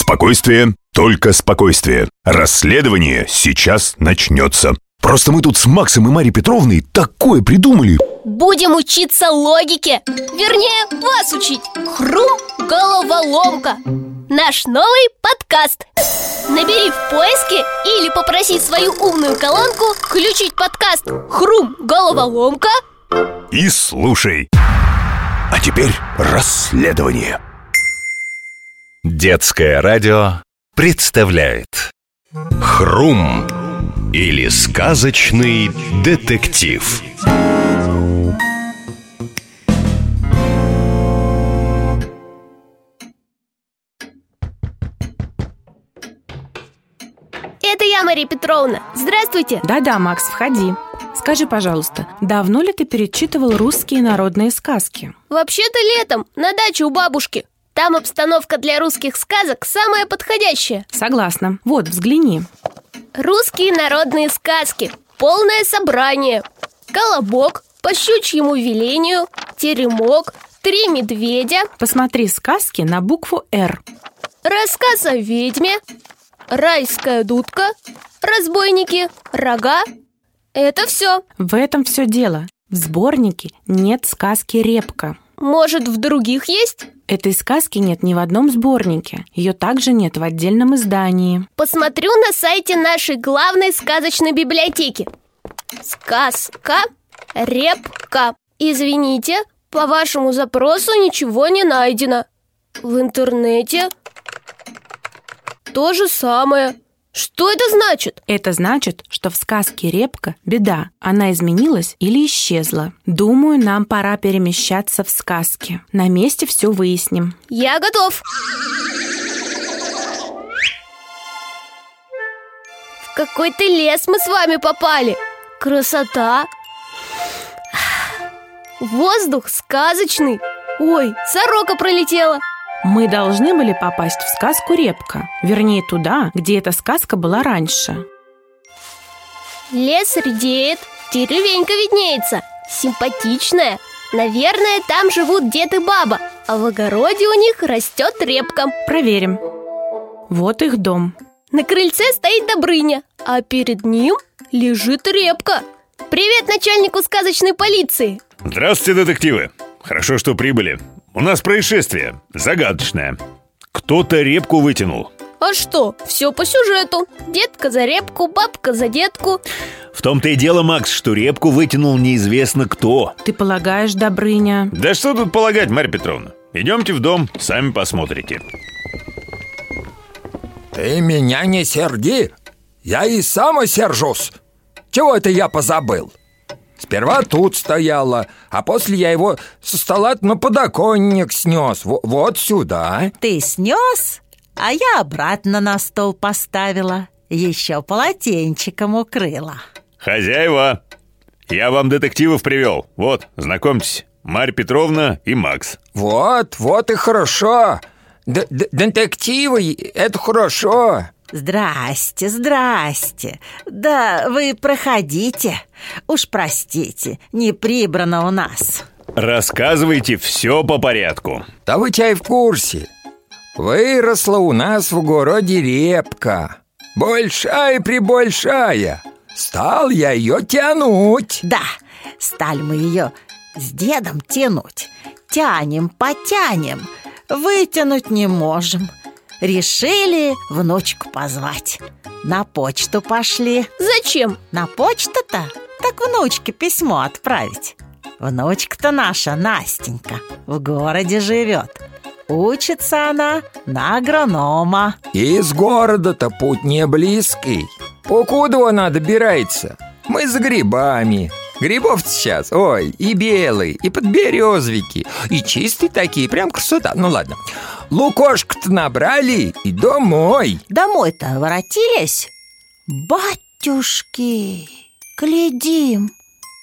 Спокойствие, только спокойствие. Расследование сейчас начнется. Просто мы тут с Максом и Марьей Петровной такое придумали. Будем учиться логике. Вернее, вас учить. Хрум головоломка Наш новый подкаст. Набери в поиске или попроси свою умную колонку Включить подкаст Хрум головоломка И слушай. А теперь расследование Детское радио представляет Хрум или сказочный детектив Это я, Мария Петровна Здравствуйте Да-да, Макс, входи. Скажи, пожалуйста, давно ли ты перечитывал русские народные сказки? Вообще-то летом, на даче у бабушки Там обстановка для русских сказок самая подходящая. Согласна. Вот, взгляни. Русские народные сказки. Полное собрание. Колобок По щучьему велению. Теремок. Три медведя. Посмотри сказки на букву «Р». Рассказ о ведьме. Райская дудка. Разбойники. Рога. Это все В этом все дело. В сборнике нет сказки «Репка». Может, в других есть? Этой сказки нет ни в одном сборнике. Ее также нет в отдельном издании. Посмотрю на сайте нашей главной сказочной библиотеки Сказка Репка Извините, по вашему запросу ничего не найдено В интернете То же самое Что это значит? Это значит, что в сказке «Репка» беда. Она изменилась или исчезла. Думаю, нам пора перемещаться в сказки. На месте все выясним. Я готов В какой-то лес мы с вами попали Красота Воздух сказочный Ой, сорока пролетела Мы должны были попасть в сказку «Репка». Вернее, туда, где эта сказка была раньше. Лес редеет, деревенька виднеется Симпатичная Наверное, там живут дед и баба А в огороде у них растет репка Проверим. Вот их дом. На крыльце стоит Добрыня А перед ним лежит репка Привет начальнику сказочной полиции Здравствуйте, детективы Хорошо, что прибыли У нас происшествие, загадочное. Кто-то репку вытянул. А что, все по сюжету. Детка за репку, бабка за детку. В том-то и дело, Макс, что репку вытянул неизвестно кто. Ты полагаешь, Добрыня? Да что тут полагать, Марья Петровна? Идемте в дом, сами посмотрите. Ты меня не серди. Я и сам осержусь. Чего это я позабыл? Сперва тут стояла, а после я его со стола на подоконник снес Во- Вот сюда. Ты снес, а я обратно на стол поставила. Еще полотенчиком укрыла. Хозяева, я вам детективов привел Вот, знакомьтесь, Марья Петровна и Макс. Вот, вот и хорошо. Д- д- Детективы, это хорошо Здрасте, здрасте! Да вы проходите. Уж простите, не прибрано у нас Рассказывайте все по порядку. Да вы чай в курсе. Выросла у нас в городе репка. Большая-пребольшая Стал я ее тянуть. Да, стали мы ее с дедом тянуть. Тянем, потянем. Вытянуть не можем Решили внучку позвать На почту пошли Зачем? На почту-то? Так внучке письмо отправить Внучка-то наша, Настенька, в городе живет Учится она на агронома Из города-то путь не близкий Покуда она добирается? Мы за грибами Грибов сейчас, ой, и белые, и подберезовики И чистые такие, прям красота. Ну ладно, лукошку-то набрали и домой. Домой-то воротились? Батюшки, глядим.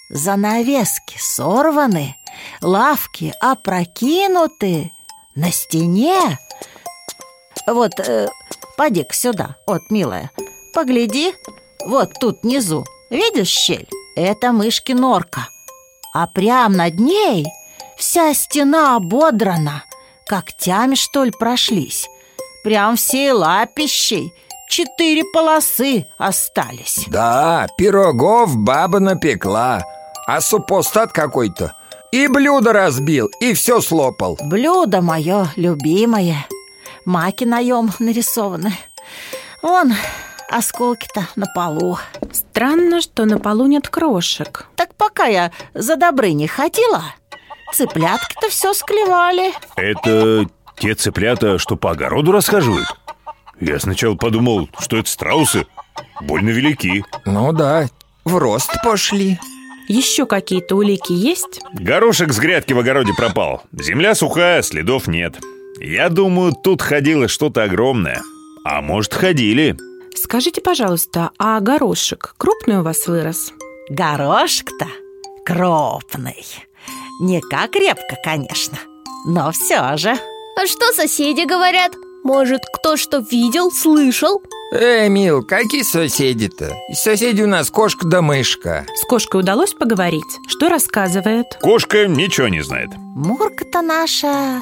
Занавески сорваны Лавки опрокинуты На стене. Вот, э, поди-ка сюда, вот, милая Погляди, вот тут внизу Видишь щель? Это мышки норка А прям над ней вся стена ободрана Когтями, что ли, прошлись. Прям всей лапищей Четыре полосы остались. Да, пирогов баба напекла А супостат какой-то. И блюдо разбил, и все слопал. Блюдо мое любимое. Маки наем нарисованы. Вон осколки-то на полу. Странно, что на полу нет крошек. Так пока я за Добрыней ходила Цыплятки-то все склевали. Это те цыплята, что по огороду расхаживают? Я сначала подумал, что это страусы. Больно велики. Ну да, в рост пошли. Еще какие-то улики есть? Горошек с грядки в огороде пропал. Земля сухая, следов нет. Я думаю, тут ходило что-то огромное. А может, ходили Скажите, пожалуйста, а горошек крупный у вас вырос? Горошек-то крупный Не как репка, конечно Но все же А что соседи говорят? Может, кто что видел, слышал? Эй, мил, какие соседи-то? Соседи у нас кошка да мышка С кошкой удалось поговорить? Что рассказывает? Кошка ничего не знает Мурка-то наша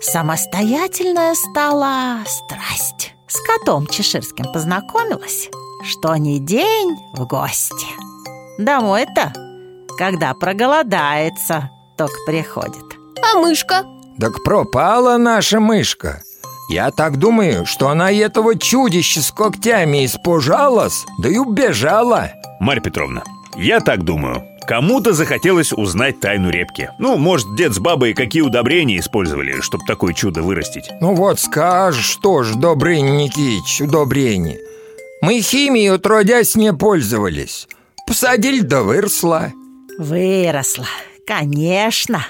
самостоятельная стала страсть С котом чеширским познакомилась Что ни день в гости. Домой-то, когда проголодается, только приходит. А мышка? Так пропала наша мышка. Я так думаю, что она этого чудища с когтями испужалась Да и убежала. Марья Петровна, я так думаю Кому-то захотелось узнать тайну репки. Ну, может, дед с бабой какие удобрения использовали, чтобы такое чудо вырастить? Ну вот скажешь, что ж, Добрыня Никитич, удобрение. Мы химией отродясь не пользовались. Посадили да выросла. Выросла, конечно.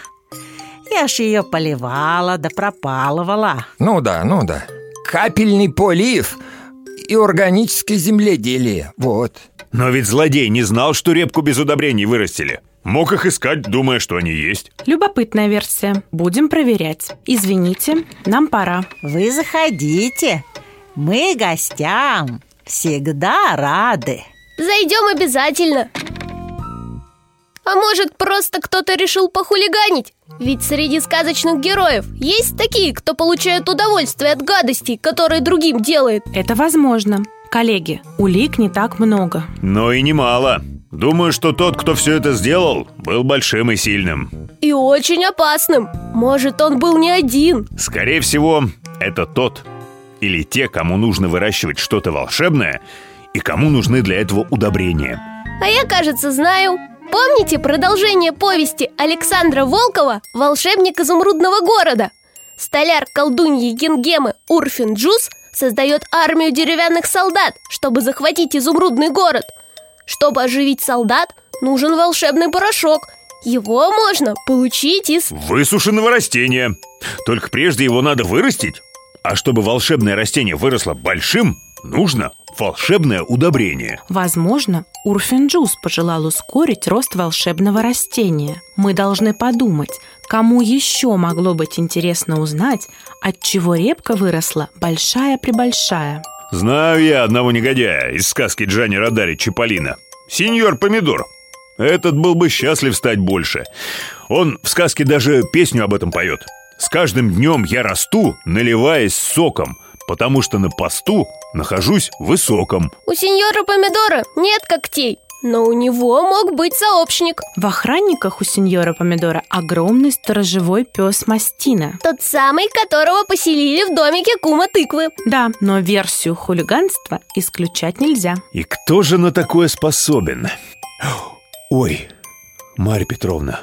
Я ж ее поливала да пропалывала. Ну да, ну да. Капельный полив и органическое земледелие, вот Но ведь злодей не знал, что репку без удобрений вырастили Мог их искать, думая, что они есть Любопытная версия. Будем проверять. Извините, нам пора. Вы заходите Мы гостям всегда рады Зайдем обязательно А может, просто кто-то решил похулиганить? Ведь среди сказочных героев есть такие, кто получает удовольствие от гадостей, которые другим делает Это возможно. Коллеги, улик не так много. Но и немало. Думаю, что тот, кто все это сделал, был большим и сильным. И очень опасным. Может, он был не один. Скорее всего, это тот Или те, кому нужно выращивать что-то волшебное И кому нужны для этого удобрения. А я, кажется, знаю. Помните продолжение повести Александра Волкова «Волшебник изумрудного города»? Столяр колдуньи Гингемы Урфин Джуз создает армию деревянных солдат, чтобы захватить изумрудный город. Чтобы оживить солдат, нужен волшебный порошок. Его можно получить из... Высушенного растения Только прежде его надо вырастить А чтобы волшебное растение выросло большим Нужно волшебное удобрение Возможно, Урфинджус пожелал ускорить рост волшебного растения. Мы должны подумать, кому еще могло быть интересно узнать, от чего репка выросла большая-пребольшая. Знаю я одного негодяя из сказки Джани Радари Чиполлино. Сеньор Помидор. Этот был бы счастлив стать больше. Он в сказке даже песню об этом поет С каждым днем я расту, наливаясь соком Потому что на посту нахожусь высоком У сеньора Помидора нет когтей, но у него мог быть сообщник. В охранниках у сеньора Помидора огромный сторожевой пес Мастина. Тот самый, которого поселили в домике кума тыквы. Да, но версию хулиганства исключать нельзя. И кто же на такое способен? Ой, Марья Петровна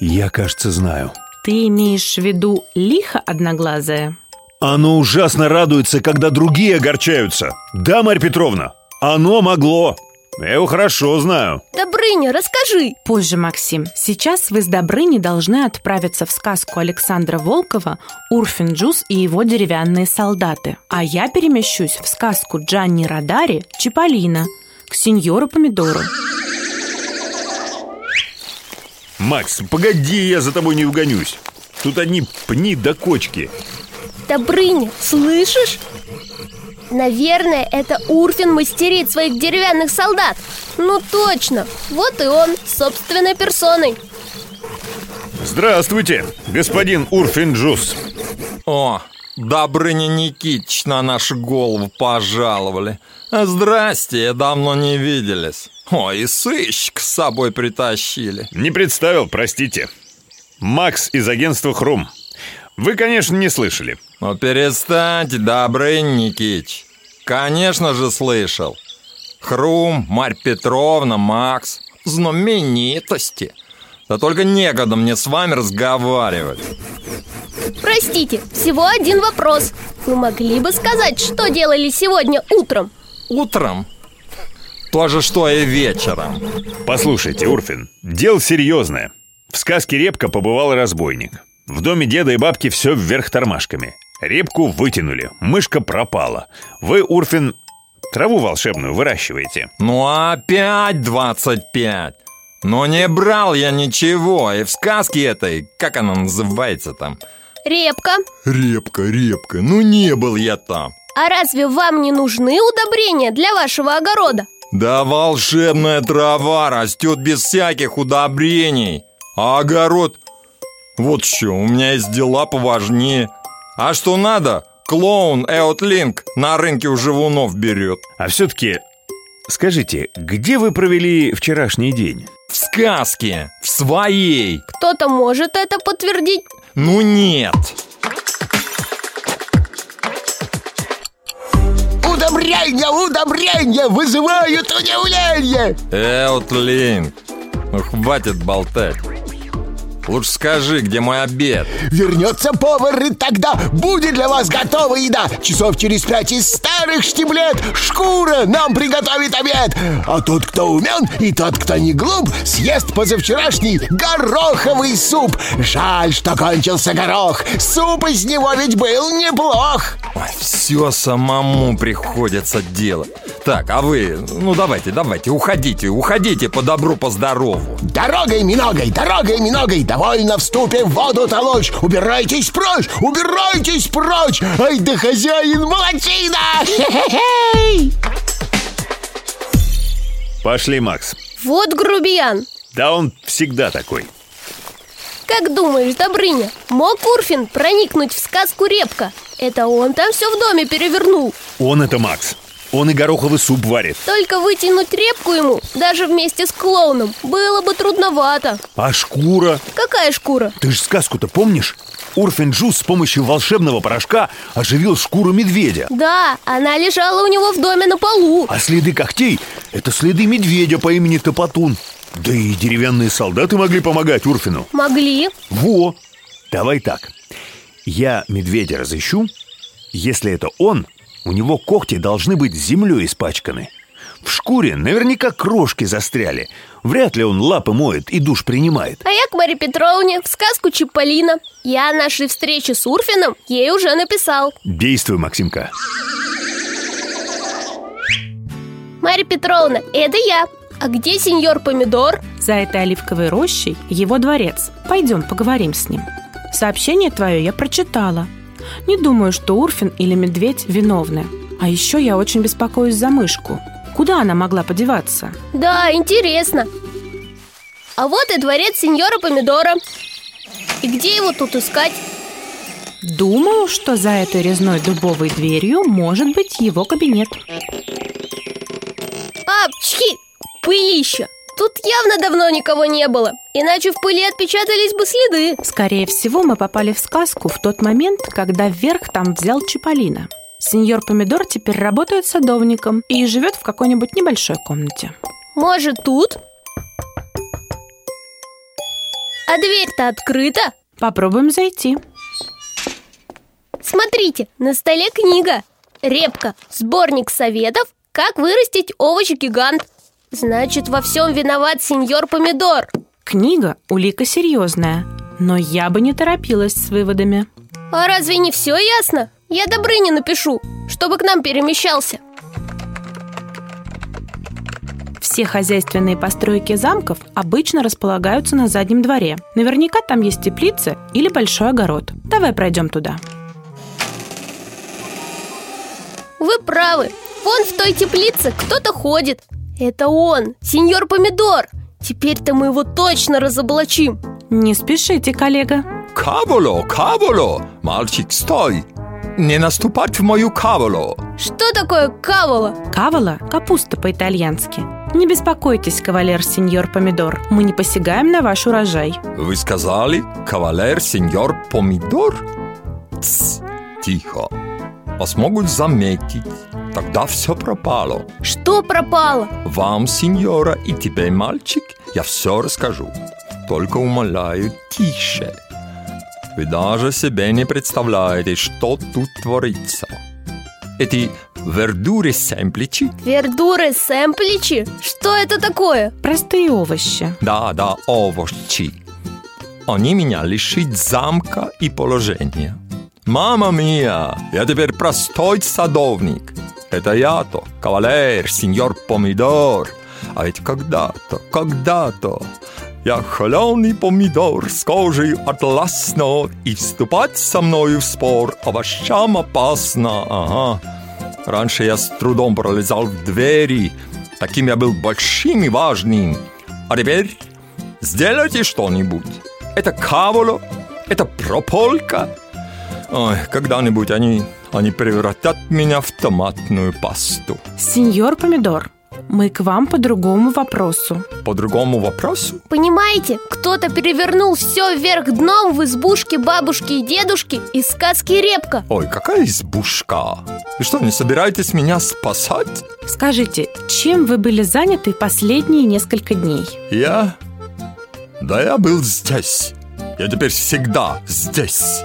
Я, кажется, знаю Ты имеешь в виду лихо одноглазое? Оно ужасно радуется, когда другие огорчаются Да, Марья Петровна, оно могло Я его хорошо знаю Добрыня, расскажи. Позже, Максим. Сейчас вы с Добрыней должны отправиться в сказку Александра Волкова «Урфин Джуз и его деревянные солдаты». А я перемещусь в сказку Джанни Радари «Чиполлино» к сеньору Помидору. Макс, погоди, я за тобой не угонюсь Тут одни пни до кочки Добрыня, слышишь? Наверное, это Урфин мастерит своих деревянных солдат. Ну точно, вот и он, собственной персоной. Здравствуйте, господин Урфинджус О, Добрыня Никитич на нашу голову пожаловали. Здрасте, давно не виделись. Ой, и сыщик с собой притащили. Не представил, простите. Макс из агентства «Хрум». Вы, конечно, не слышали. Ну перестаньте, Добрыня Никитич. Конечно же слышал. Хрум, Марь Петровна, Макс. Знаменитости. Да только некогда мне с вами разговаривать. Простите, всего один вопрос. Вы могли бы сказать, что делали сегодня утром? Утром? То же, что и вечером. Послушайте, Урфин, дело серьезное. В сказке «Репка» побывал разбойник. В доме деда и бабки все вверх тормашками. Репку вытянули, мышка пропала. Вы, Урфин, траву волшебную выращиваете. Ну опять 25. Но не брал я ничего, и в сказке этой, как она называется там? Репка. Репка, репка, ну не был я там. А разве вам не нужны удобрения для вашего огорода? Да волшебная трава растет без всяких удобрений. А огород... Вот что, у меня есть дела поважнее. А что надо? Клоун Эотлинк на рынке у живунов берет. А все-таки, скажите, где вы провели вчерашний день? В сказке, в своей. Кто-то может это подтвердить? Ну нет. Удобрения, удобрения вызывают удивление Эотлинк, ну хватит болтать. Лучше скажи, где мой обед? Вернется повар, и тогда будет для вас готова еда. Часов через пять из старых штиблет Шкура нам приготовит обед. А тот, кто умен, и тот, кто не глуп Съест позавчерашний гороховый суп. Жаль, что кончился горох. Суп из него ведь был неплох. Ой, Все самому приходится делать. Так, а вы, ну давайте, давайте, уходите, уходите по добру, по здорову. Дорогой миногой, дорогой миногой Довольно в ступе в воду толочь Убирайтесь прочь, убирайтесь прочь Ай да хозяин молодчина Хе-хе-хей! Пошли, Макс. Вот грубиян. Да он всегда такой. Как думаешь, Добрыня, мог Урфин проникнуть в сказку Репка? Это он там все в доме перевернул. Он это Макс. Он и гороховый суп варит. Только вытянуть репку ему, даже вместе с клоуном, было бы трудновато. А шкура? Какая шкура? Ты же сказку-то помнишь? Урфин Джус с помощью волшебного порошка оживил шкуру медведя. Да, она лежала у него в доме на полу. А следы когтей – это следы медведя по имени Топотун. Да и деревянные солдаты могли помогать Урфину. Могли. Во! Давай так. Я медведя разыщу. Если это он, у него когти должны быть землей испачканы. В шкуре наверняка крошки застряли. Вряд ли он лапы моет и душ принимает. А я к Маре Петровне в сказку Чиполлино. Я о нашей встрече с Урфином ей уже написал. Действуй, Максимка. Марья Петровна, это я. А где сеньор Помидор? За этой оливковой рощей его дворец. Пойдем, поговорим с ним. Сообщение твое я прочитала. Не думаю, что Урфин или Медведь виновны. А еще я очень беспокоюсь за мышку. Куда она могла подеваться? Да, интересно. А вот и дворец сеньора Помидора. И где его тут искать? Думаю, что за этой резной дубовой дверью может быть его кабинет. Апчхи! Пылища! Тут явно давно никого не было Иначе в пыли отпечатались бы следы Скорее всего, мы попали в сказку в тот момент, когда вверх там взял Чиполлино. Сеньор Помидор теперь работает садовником и живет в какой-нибудь небольшой комнате. Может, тут? А дверь-то открыта Попробуем зайти. Смотрите, на столе книга Репка, сборник советов Как вырастить овощ-гигант Значит, во всем виноват сеньор Помидор Книга – улика серьезная, но я бы не торопилась с выводами. А разве не все ясно? Я Добрыне напишу, чтобы к нам перемещался Все хозяйственные постройки замков обычно располагаются на заднем дворе. Наверняка там есть теплица или большой огород. Давай пройдем туда. Вы правы Вон в той теплице кто-то ходит Это он, сеньор Помидор Теперь-то мы его точно разоблачим Не спешите, коллега. Кабуло, кабуло, мальчик, стой не наступать в мою кавалу. Что такое кавола? Кавала – капуста по-итальянски. Не беспокойтесь, кавалер сеньор Помидор, мы не посягаем на ваш урожай. Вы сказали, кавалер сеньор Помидор? Тс, тихо. Вас могут заметить. Тогда все пропало. Что пропало? Вам, сеньора, и тебе, мальчик, я все расскажу. Только умоляю, тише. Вы даже себе не представляете, что тут творится. Эти вердуры семпличи, Вердуры сэмпличи? Что это такое? Простые овощи. да, да, овощи. Они меня лишить замка и положения. Мама мия, я теперь простой садовник. Это я-то, кавалер, сеньор Помидор. А ведь когда-то, когда-то я холеный помидор с кожей атласно, и вступать со мною в спор овощам опасно, ага. Раньше я с трудом пролезал в двери, таким я был большим и важным. А теперь сделайте что-нибудь. Это каволо, это прополька. Ой, когда-нибудь они, они превратят меня в томатную пасту. Сеньор Помидор, мы к вам по другому вопросу. По другому вопросу? Понимаете, кто-то перевернул все вверх дном в избушке бабушки и дедушки из сказки «Репка». Ой, какая избушка! Вы что, не собираетесь меня спасать? Скажите, чем вы были заняты последние несколько дней? Я? Да я был здесь. Я теперь всегда здесь.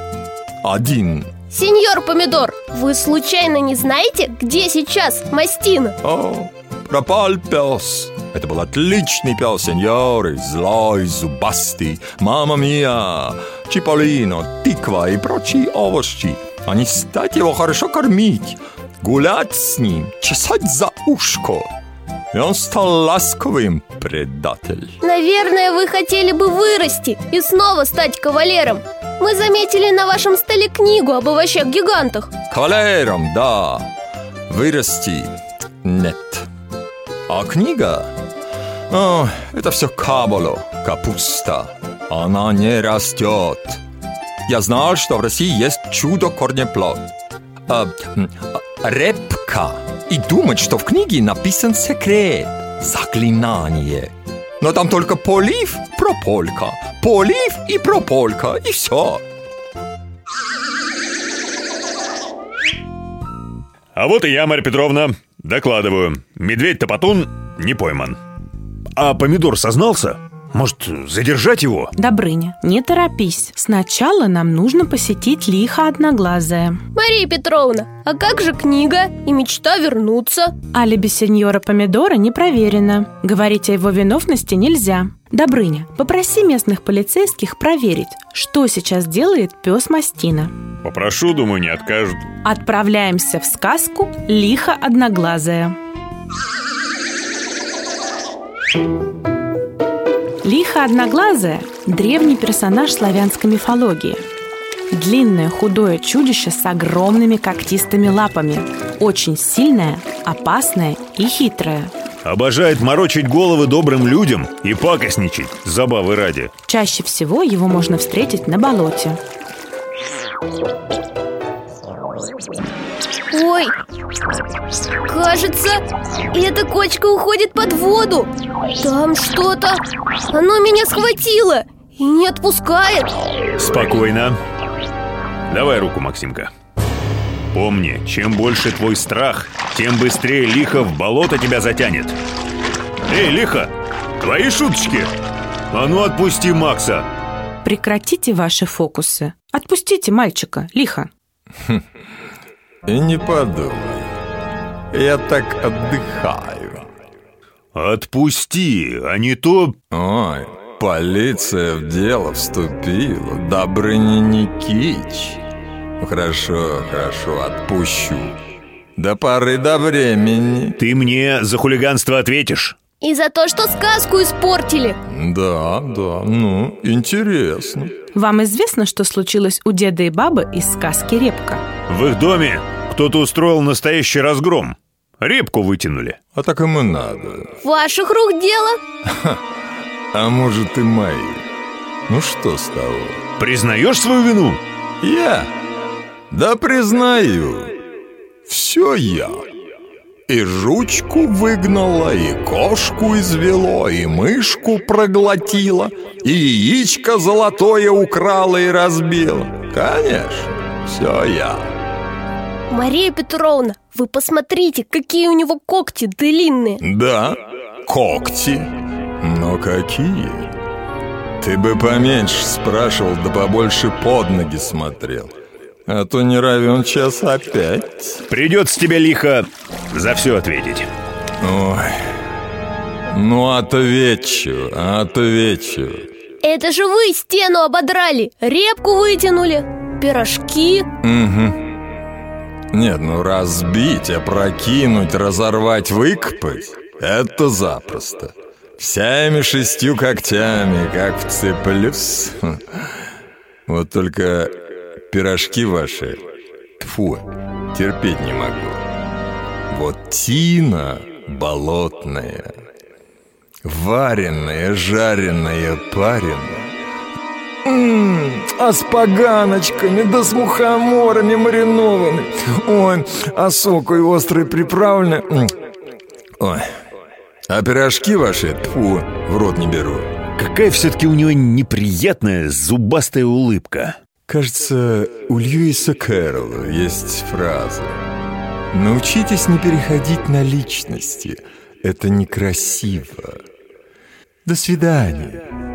Один. Сеньор Помидор, вы случайно не знаете, где сейчас Мастина? О, пропал пес. Это был отличный пес, сеньоры. Злой, зубастый. Мама мия. Чиполлино, тыква и прочие овощи. А не стать его хорошо кормить. Гулять с ним, чесать за ушко. И он стал ласковым, предатель. Наверное, вы хотели бы вырасти и снова стать кавалером. Мы заметили на вашем столе книгу об овощах-гигантах. Кавалером, да. Вырасти нет. А книга? О, это все каболо, капуста. Она не растет. Я знал, что в России есть чудо-корнеплод. А, а, репка. И думать, что в книге написан секрет. Заклинание. Но там только полив, прополька. Полив и прополька. И все. А вот и я, Марья Петровна. Докладываю. Медведь-топотун не пойман. А помидор сознался? Может, задержать его? Добрыня, не торопись. Сначала нам нужно посетить лихо одноглазая. Мария Петровна, а как же книга и мечта вернуться? Алиби сеньора Помидора не проверено. Говорить о его виновности нельзя. Добрыня, попроси местных полицейских проверить, что сейчас делает пес Мастина. Попрошу, думаю, не откажут. Отправляемся в сказку «Лихо одноглазая». Лихо одноглазая – древний персонаж славянской мифологии. Длинное худое чудище с огромными когтистыми лапами. Очень сильное, опасное и хитрое. Обожает морочить головы добрым людям и пакостничать, забавы ради. Чаще всего его можно встретить на болоте. Ой, кажется, эта кочка уходит под воду. Там что-то, оно меня схватило и не отпускает. Спокойно. Давай руку, Максимка. Помни, чем больше твой страх, тем быстрее лихо в болото тебя затянет. Эй, лихо, твои шуточки? А ну отпусти Макса. Прекратите ваши фокусы. Отпустите мальчика, лихо. И не подумай. Я так отдыхаю. Отпусти, а не то... Ой, полиция в дело вступила. Добрыня Никич. Хорошо, хорошо, отпущу. До поры до времени. Ты мне за хулиганство ответишь. И за то, что сказку испортили. Да, да, ну, интересно. Вам известно, что случилось у деда и бабы из сказки «Репка»? В их доме кто-то устроил настоящий разгром. Репку вытянули. А так им и надо. Ваших рук дело. А может и мои. Ну что с того? Признаешь свою вину? Я? Да признаю, все я. И жучку выгнала, и кошку извело, и мышку проглотила, и яичко золотое украла и разбила. Конечно, все я. Мария Петровна, вы посмотрите, какие у него когти длинные Да, когти. Но какие? Ты бы поменьше спрашивал, да побольше под ноги смотрел. А то не равен час опять. Придется тебе лихо за все ответить. Ой. Ну, отвечу, отвечу. Это же вы стену ободрали, репку вытянули, пирожки Угу. Нет, ну разбить, опрокинуть, разорвать, выкопать — это запросто. Всеми шестью когтями, как вцеплюсь. Вот только пирожки ваши, тфу, терпеть не могу. Вот тина болотная, вареная, жареная, пареная. А с поганочками, да с мухоморами маринованными. Ой, а сокой острый приправленный. Ой, а пирожки ваши, тьфу, в рот не беру. Какая все-таки у него неприятная зубастая улыбка. Кажется, у Льюиса Кэрролла есть фраза. Научитесь не переходить на личности. Это некрасиво До свидания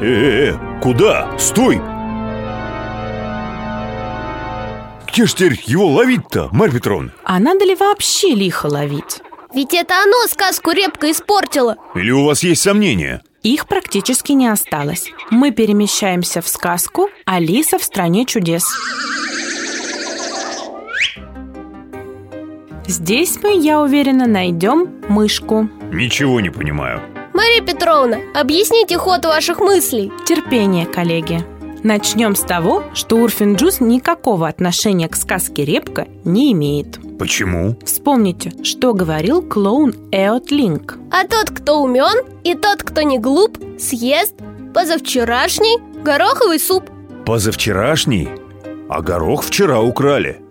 Э-э-э, куда? Стой! Где ж теперь его ловить-то, Марья Петровна? А надо ли вообще лихо ловить? Ведь это оно сказку репка испортило Или у вас есть сомнения? Их практически не осталось. Мы перемещаемся в сказку «Алиса в стране чудес». Здесь мы, я уверена, найдем мышку. Ничего не понимаю. Мария Петровна, объясните ход ваших мыслей Терпение, коллеги. Начнем с того, что Урфин Джуз никакого отношения к сказке «Репка» не имеет. Почему? Вспомните, что говорил клоун Эот Линк. А тот, кто умен, и тот, кто не глуп, съест позавчерашний гороховый суп Позавчерашний? А горох вчера украли.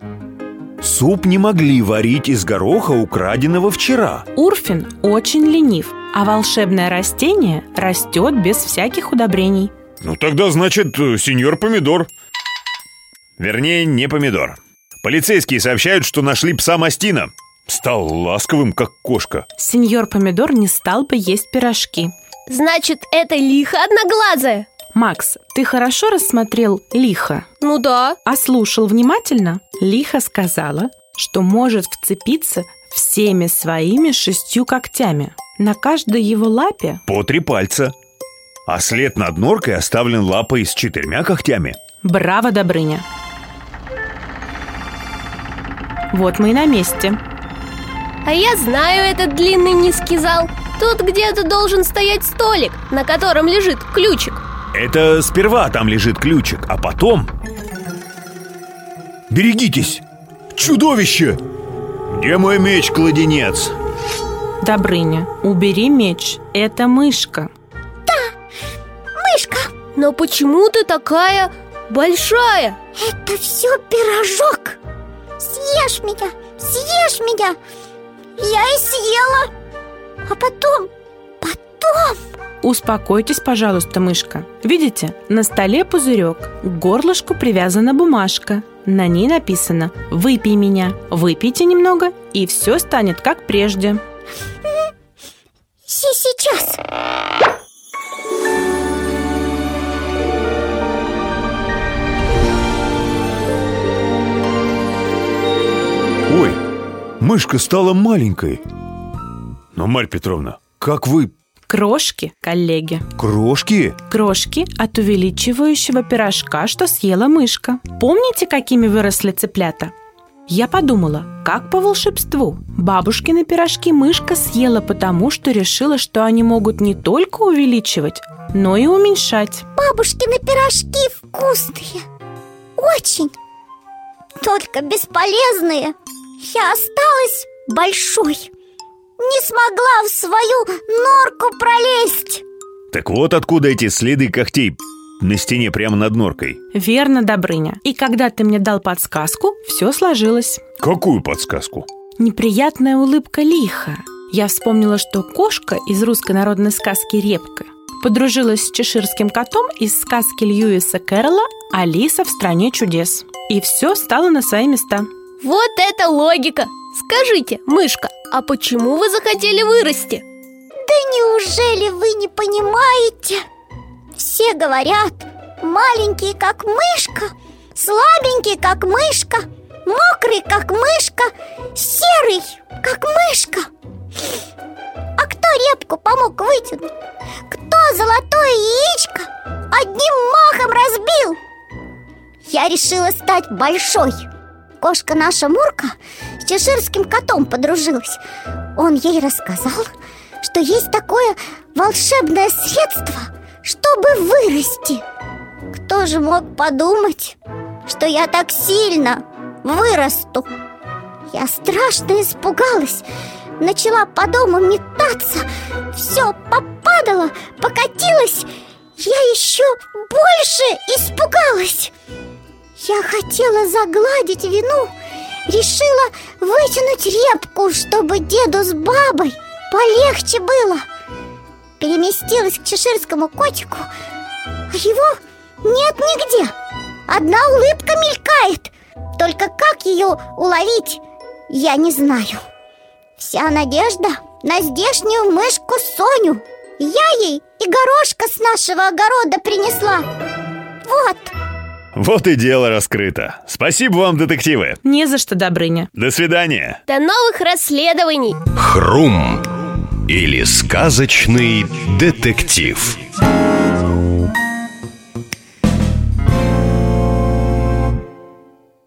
Суп не могли варить из гороха, украденного вчера. Урфин очень ленив, а волшебное растение растет без всяких удобрений. Ну тогда, значит, э, сеньор помидор. Вернее, не помидор. Полицейские сообщают, что нашли пса Мастина. Стал ласковым, как кошка. Сеньор Помидор не стал бы есть пирожки. Значит, это лихо одноглазая Макс, ты хорошо рассмотрел лихо? Ну да А слушал внимательно? Лихо сказала, что может вцепиться всеми своими шестью когтями. На каждой его лапе По три пальца. А след над норкой оставлен лапой с четырьмя когтями. Браво, Добрыня! Вот мы и на месте. А я знаю этот длинный низкий зал Тут где-то должен стоять столик, на котором лежит ключик Это сперва там лежит ключик, а потом... Берегитесь! Чудовище! Где мой меч-кладенец? Добрыня, убери меч. Это мышка. Мышка Но почему ты такая большая? Это все пирожок Съешь меня, съешь меня Я и съела А потом, потом Успокойтесь, пожалуйста, мышка. Видите, на столе пузырек, к горлышку привязана бумажка. На ней написано «Выпей меня». Выпейте немного, и все станет как прежде. Сейчас Ой, мышка стала маленькой. Но, Марья Петровна, как вы... Крошки, коллеги. Крошки? Крошки от увеличивающего пирожка, что съела мышка. Помните, какими выросли цыплята? Я подумала, как по волшебству. Бабушкины пирожки мышка съела потому, что решила, что они могут не только увеличивать, но и уменьшать. Бабушкины пирожки вкусные Очень Только бесполезные Я осталась большой Не смогла в свою норку пролезть Так вот откуда эти следы когтей. На стене прямо над норкой. Верно, Добрыня. И когда ты мне дал подсказку, все сложилось. Какую подсказку? Неприятная улыбка лиха. Я вспомнила, что кошка из русской народной сказки «Репка» подружилась с чеширским котом из сказки Льюиса Кэрролла «Алиса в стране чудес». И все стало на свои места. Вот это логика! Скажите, мышка, а почему вы захотели вырасти? Да неужели вы не понимаете? Все говорят, маленький как мышка, слабенький как мышка, мокрый как мышка, серый как мышка. А кто репку помог вытянуть? Кто золотое яичко одним махом разбил? Я решила стать большой. Кошка наша Мурка с чеширским котом подружилась. Он ей рассказал, что есть такое волшебное средство, чтобы вырасти. Кто же мог подумать, что я так сильно вырасту? Я страшно испугалась, начала по дому метаться, все попадало, покатилось. Я еще больше испугалась. Я хотела загладить вину, решила вытянуть репку, чтобы деду с бабой полегче было. Переместилась к чеширскому котику, а его нет нигде. Одна улыбка мелькает, только как ее уловить, я не знаю. Вся надежда на здешнюю мышку Соню. Я ей и горошка с нашего огорода принесла. Вот. Вот и дело раскрыто. Спасибо вам, детективы. Не за что, Добрыня. До свидания. До новых расследований! Хрум или сказочный детектив.